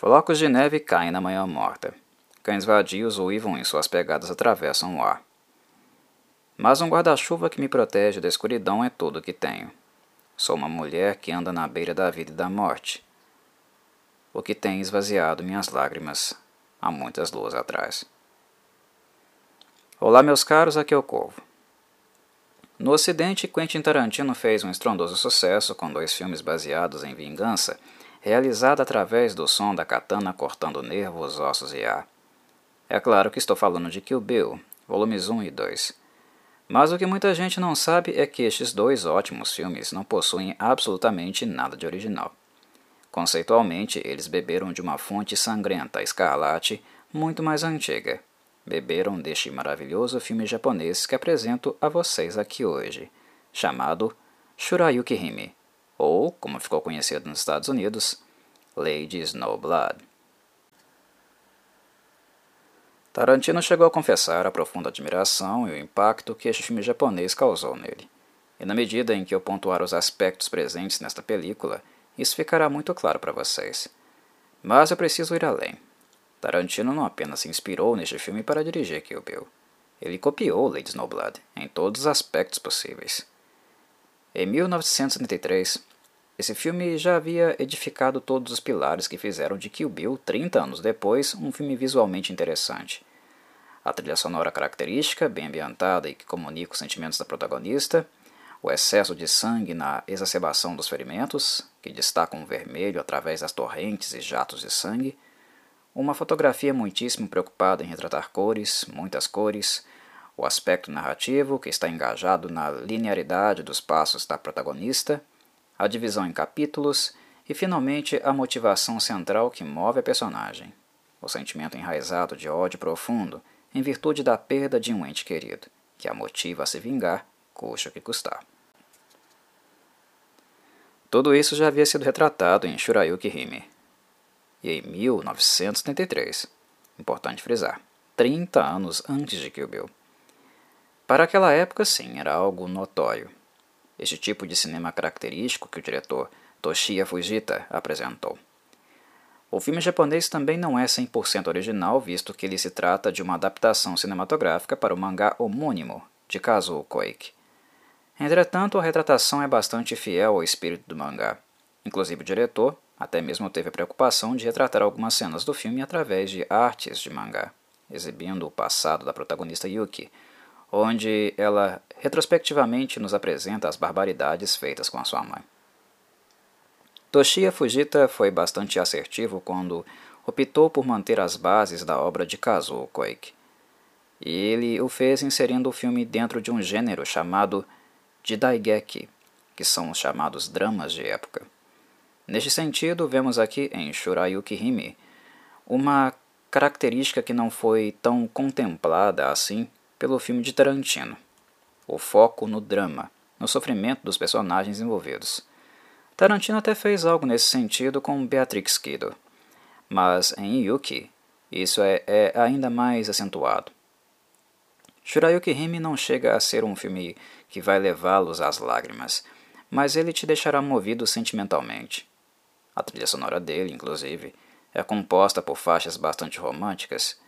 Flocos de neve caem na manhã morta. Cães vadios uivam em suas pegadas atravessam o ar. Mas um guarda-chuva que me protege da escuridão é tudo o que tenho. Sou uma mulher que anda na beira da vida e da morte. O que tem esvaziado minhas lágrimas há muitas luas atrás. Olá, meus caros, aqui é o Corvo. No Ocidente, Quentin Tarantino fez um estrondoso sucesso com dois filmes baseados em vingança realizada através do som da katana cortando nervos, ossos e ar. É claro que estou falando de Kill Bill, volumes 1 e 2. Mas o que muita gente não sabe é que estes dois ótimos filmes não possuem absolutamente nada de original. Conceitualmente, eles beberam de uma fonte sangrenta, escarlate, muito mais antiga. Beberam deste maravilhoso filme japonês que apresento a vocês aqui hoje, chamado Shurayuki Hime, ou, como ficou conhecido nos Estados Unidos, Lady Snowblood. Tarantino chegou a confessar a profunda admiração e o impacto que este filme japonês causou nele. E na medida em que eu pontuar os aspectos presentes nesta película, isso ficará muito claro para vocês. Mas eu preciso ir além. Tarantino não apenas se inspirou neste filme para dirigir Kill Bill. Ele copiou Lady Snowblood em todos os aspectos possíveis. Em 1973, esse filme já havia edificado todos os pilares que fizeram de Kill Bill, 30 anos depois, um filme visualmente interessante. A trilha sonora característica, bem ambientada e que comunica os sentimentos da protagonista, o excesso de sangue na exacerbação dos ferimentos, que destacam o vermelho através das torrentes e jatos de sangue, uma fotografia muitíssimo preocupada em retratar cores, muitas cores, o aspecto narrativo, que está engajado na linearidade dos passos da protagonista, a divisão em capítulos e, finalmente, a motivação central que move a personagem, o sentimento enraizado de ódio profundo em virtude da perda de um ente querido, que a motiva a se vingar, custe o que custar. Tudo isso já havia sido retratado em Shurayuki Hime. E em 1973, importante frisar, 30 anos antes de Kill Bill. Para aquela época, sim, era algo notório este tipo de cinema característico que o diretor Toshiya Fujita apresentou. O filme japonês também não é 100% original, visto que ele se trata de uma adaptação cinematográfica para o mangá homônimo de Kazuo Koike. Entretanto, a retratação é bastante fiel ao espírito do mangá. Inclusive o diretor até mesmo teve a preocupação de retratar algumas cenas do filme através de artes de mangá, exibindo o passado da protagonista Yuki, onde ela retrospectivamente nos apresenta as barbaridades feitas com a sua mãe. Toshiya Fujita foi bastante assertivo quando optou por manter as bases da obra de Kazuo Koike. E ele o fez inserindo o filme dentro de um gênero chamado Jidaigeki, que são os chamados dramas de época. Neste sentido, vemos aqui em Shurayuki Hime uma característica que não foi tão contemplada assim pelo filme de Tarantino. O foco no drama, no sofrimento dos personagens envolvidos. Tarantino até fez algo nesse sentido com Beatrix Kiddo, mas em Yuki isso é, é ainda mais acentuado. Shurayuki Hime não chega a ser um filme que vai levá-los às lágrimas, mas ele te deixará movido sentimentalmente. A trilha sonora dele, inclusive, é composta por faixas bastante românticas.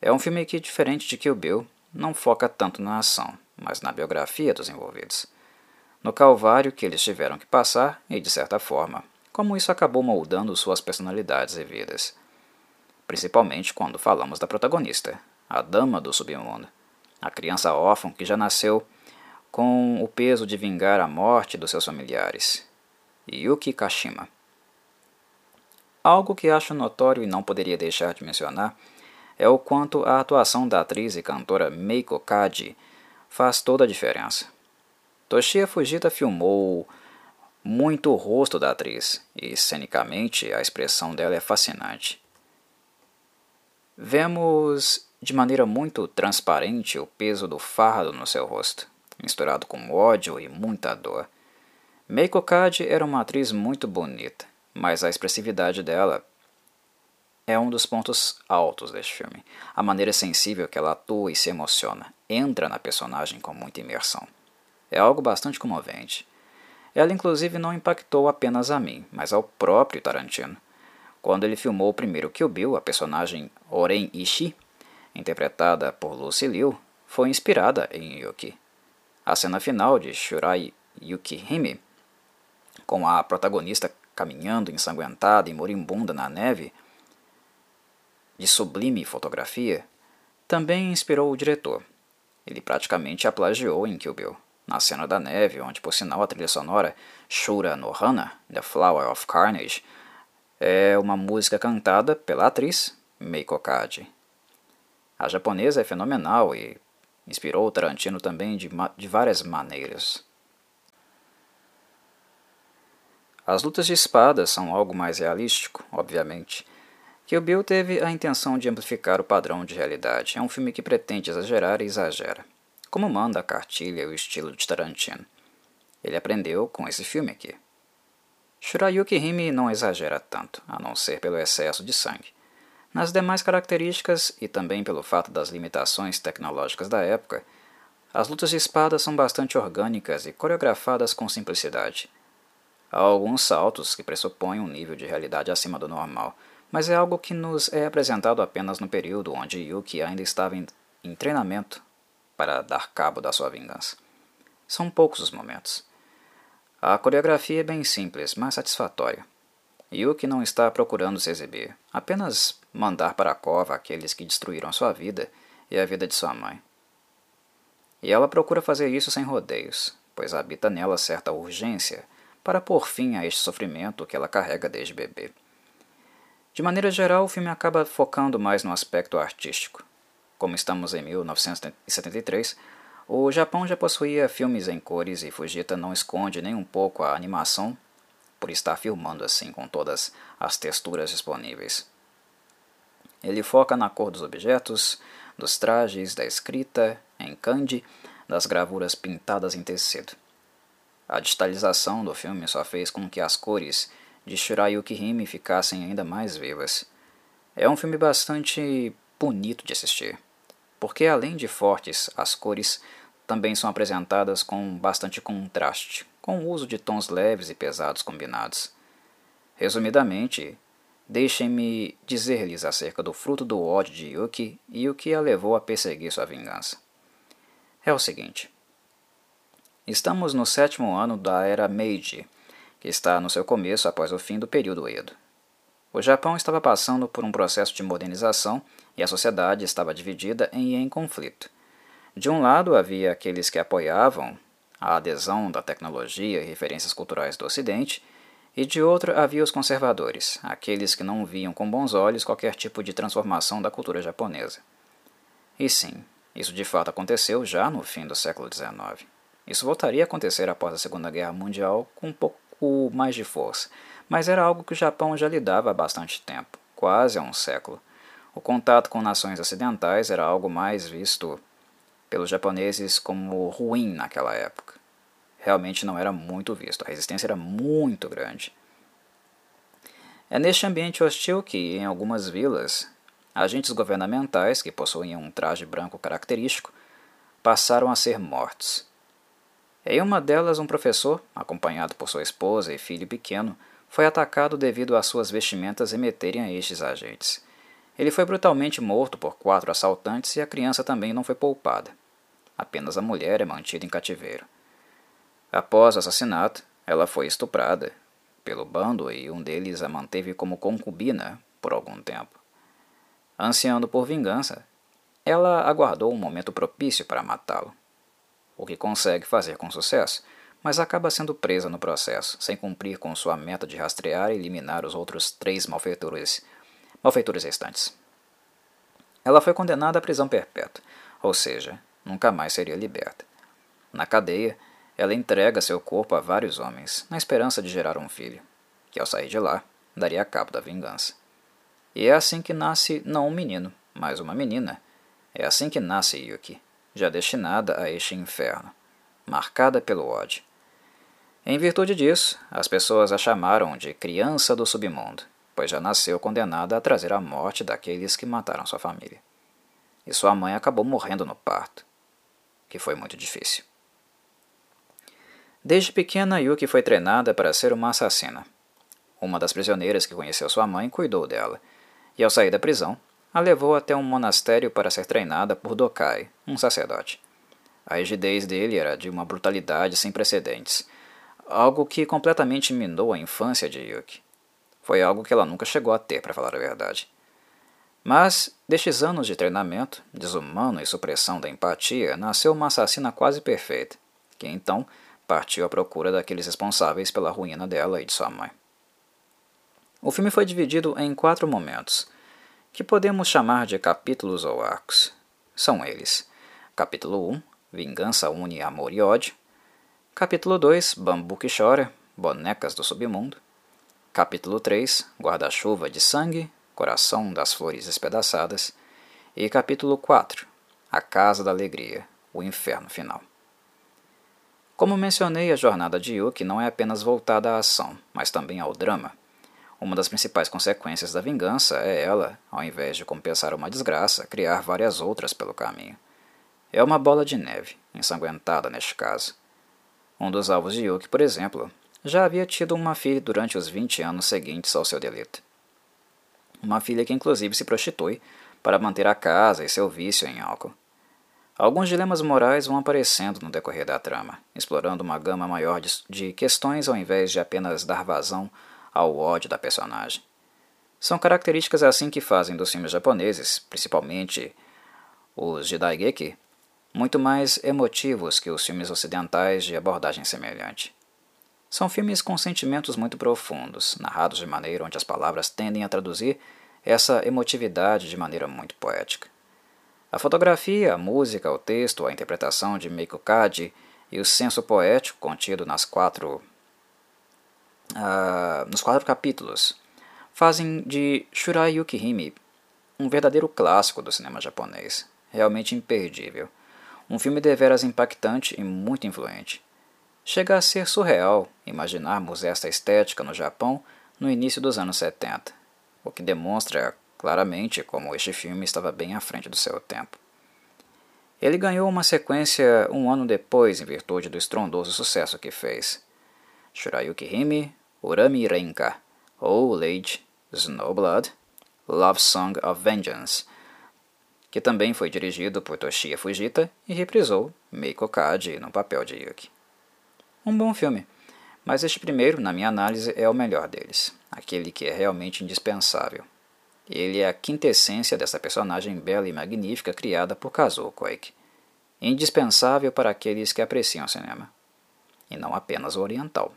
É um filme que, diferente de Kill Bill, não foca tanto na ação, mas na biografia dos envolvidos. No calvário que eles tiveram que passar e, de certa forma, como isso acabou moldando suas personalidades e vidas. Principalmente quando falamos da protagonista, a dama do submundo, a criança órfã que já nasceu com o peso de vingar a morte dos seus familiares, Yuki Kashima. Algo que acho notório e não poderia deixar de mencionar é o quanto a atuação da atriz e cantora Meiko Kaji faz toda a diferença. Toshiya Fujita filmou muito o rosto da atriz e, cenicamente, a expressão dela é fascinante. Vemos de maneira muito transparente o peso do fardo no seu rosto, misturado com ódio e muita dor. Meiko Kaji era uma atriz muito bonita, mas a expressividade dela é um dos pontos altos deste filme. A maneira sensível que ela atua e se emociona, entra na personagem com muita imersão. É algo bastante comovente. Ela, inclusive, não impactou apenas a mim, mas ao próprio Tarantino, Quando ele filmou o primeiro Kill Bill, a personagem Oren Ishii, interpretada por Lucy Liu, foi inspirada em Yuki. A cena final de Shurai Yukihime, com a protagonista caminhando ensanguentada e moribunda na neve, de sublime fotografia, também inspirou o diretor. Ele praticamente a plagiou em Kill Bill, na cena da neve, onde, por sinal, a trilha sonora Shura no Hana, The Flower of Carnage, é uma música cantada pela atriz Meiko Kaji. A japonesa é fenomenal e inspirou o Tarantino também de, de várias maneiras. As lutas de espadas são algo mais realístico, obviamente, o Bill teve a intenção de amplificar o padrão de realidade. É um filme que pretende exagerar e exagera, como manda a cartilha e o estilo de Tarantino. Ele aprendeu com esse filme aqui. Shurayuki Hime não exagera tanto, a não ser pelo excesso de sangue. Nas demais características, e também pelo fato das limitações tecnológicas da época, as lutas de espada são bastante orgânicas e coreografadas com simplicidade. Há alguns saltos que pressupõem um nível de realidade acima do normal, mas é algo que nos é apresentado apenas no período onde Yuki ainda estava em, em treinamento para dar cabo da sua vingança. São poucos os momentos. A coreografia é bem simples, mas satisfatória. Yuki não está procurando se exibir, apenas mandar para a cova aqueles que destruíram sua vida e a vida de sua mãe. E ela procura fazer isso sem rodeios, pois habita nela certa urgência para pôr fim a este sofrimento que ela carrega desde bebê. De maneira geral, o filme acaba focando mais no aspecto artístico. Como estamos em 1973, o Japão já possuía filmes em cores e Fujita não esconde nem um pouco a animação por estar filmando assim com todas as texturas disponíveis. Ele foca na cor dos objetos, dos trajes, da escrita em kanji, das gravuras pintadas em tecido. A digitalização do filme só fez com que as cores de Shirayuki Hime ficassem ainda mais vivas. É um filme bastante bonito de assistir, porque além de fortes, as cores também são apresentadas com bastante contraste, com o uso de tons leves e pesados combinados. Resumidamente, deixem-me dizer-lhes acerca do fruto do ódio de Yuki e o que a levou a perseguir sua vingança. É o seguinte: estamos no sétimo ano da era Meiji, que está no seu começo após o fim do período Edo. O Japão estava passando por um processo de modernização e a sociedade estava dividida e em conflito. De um lado havia aqueles que apoiavam a adesão da tecnologia e referências culturais do Ocidente, e de outro havia os conservadores, aqueles que não viam com bons olhos qualquer tipo de transformação da cultura japonesa. E sim, isso de fato aconteceu já no fim do século XIX. Isso voltaria a acontecer após a Segunda Guerra Mundial com um pouco pouco mais de força, mas era algo que o Japão já lidava há bastante tempo, quase há um século. O contato com nações ocidentais era algo mais visto pelos japoneses como ruim naquela época. Realmente não era muito visto, a resistência era muito grande. É neste ambiente hostil que, em algumas vilas, agentes governamentais que possuíam um traje branco característico passaram a ser mortos. Em uma delas, um professor, acompanhado por sua esposa e filho pequeno, foi atacado devido às suas vestimentas remeterem a estes agentes. Ele foi brutalmente morto por quatro assaltantes e a criança também não foi poupada. Apenas a mulher é mantida em cativeiro. Após o assassinato, ela foi estuprada pelo bando e um deles a manteve como concubina por algum tempo. Ansiando por vingança, ela aguardou um momento propício para matá-lo o que consegue fazer com sucesso, mas acaba sendo presa no processo, sem cumprir com sua meta de rastrear e eliminar os outros três malfeitores, malfeitores restantes. Ela foi condenada à prisão perpétua, ou seja, nunca mais seria liberta. Na cadeia, ela entrega seu corpo a vários homens, na esperança de gerar um filho, que ao sair de lá, daria cabo da vingança. E é assim que nasce não um menino, mas uma menina. É assim que nasce Yuki já destinada a este inferno, marcada pelo ódio. Em virtude disso, as pessoas a chamaram de criança do submundo, pois já nasceu condenada a trazer a morte daqueles que mataram sua família. E sua mãe acabou morrendo no parto, que foi muito difícil. Desde pequena, Yuki foi treinada para ser uma assassina. uma das prisioneiras que conheceu sua mãe, cuidou dela, e ao sair da prisão, a levou até um monastério para ser treinada por Dokai, um sacerdote. A rigidez dele era de uma brutalidade sem precedentes, algo que completamente minou a infância de Yuki. Foi algo que ela nunca chegou a ter, para falar a verdade. Mas, destes anos de treinamento, desumano e supressão da empatia, nasceu uma assassina quase perfeita, que então partiu à procura daqueles responsáveis pela ruína dela e de sua mãe. O filme foi dividido em quatro momentos, que podemos chamar de capítulos ou arcos. São eles: capítulo 1, Vingança une amor e ódio. Capítulo 2, Bambu que chora, Bonecas do submundo. Capítulo 3, Guarda-chuva de sangue, Coração das flores espedaçadas. E capítulo 4, A casa da alegria, o inferno final. Como mencionei, a jornada de Yuki não é apenas voltada à ação, mas também ao drama. Uma das principais consequências da vingança é ela, ao invés de compensar uma desgraça, criar várias outras pelo caminho. É uma bola de neve, ensanguentada neste caso. Um dos alvos de Yuki, por exemplo, já havia tido uma filha durante os 20 anos seguintes ao seu delito. Uma filha que inclusive se prostitui para manter a casa e seu vício em álcool. Alguns dilemas morais vão aparecendo no decorrer da trama, explorando uma gama maior de, questões ao invés de apenas dar vazão ao ódio da personagem. São características assim que fazem dos filmes japoneses, principalmente os de Daigeki, muito mais emotivos que os filmes ocidentais de abordagem semelhante. São filmes com sentimentos muito profundos, narrados de maneira onde as palavras tendem a traduzir essa emotividade de maneira muito poética. A fotografia, a música, o texto, a interpretação de Meiko Kaji e o senso poético contido nas quatro, uh, nos quatro capítulos fazem de Shurai Yukihime um verdadeiro clássico do cinema japonês, realmente imperdível. Um filme deveras impactante e muito influente. Chega a ser surreal imaginarmos esta estética no Japão no início dos anos 70, o que demonstra claramente como este filme estava bem à frente do seu tempo. Ele ganhou uma sequência um ano depois em virtude do estrondoso sucesso que fez. Shurayuki Hime, Urami Renka, ou Lady Snowblood, Love Song of Vengeance, que também foi dirigido por Toshiya Fujita e reprisou Meiko Kaji no papel de Yuki. Um bom filme, mas este primeiro, na minha análise, é o melhor deles, aquele que é realmente indispensável. Ele é a quintessência dessa personagem bela e magnífica criada por Kazuo Koike, indispensável para aqueles que apreciam cinema, e não apenas o oriental.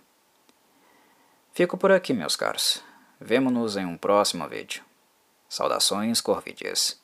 Fico por aqui, meus caros. Vemo-nos em um próximo vídeo. Saudações corvidias.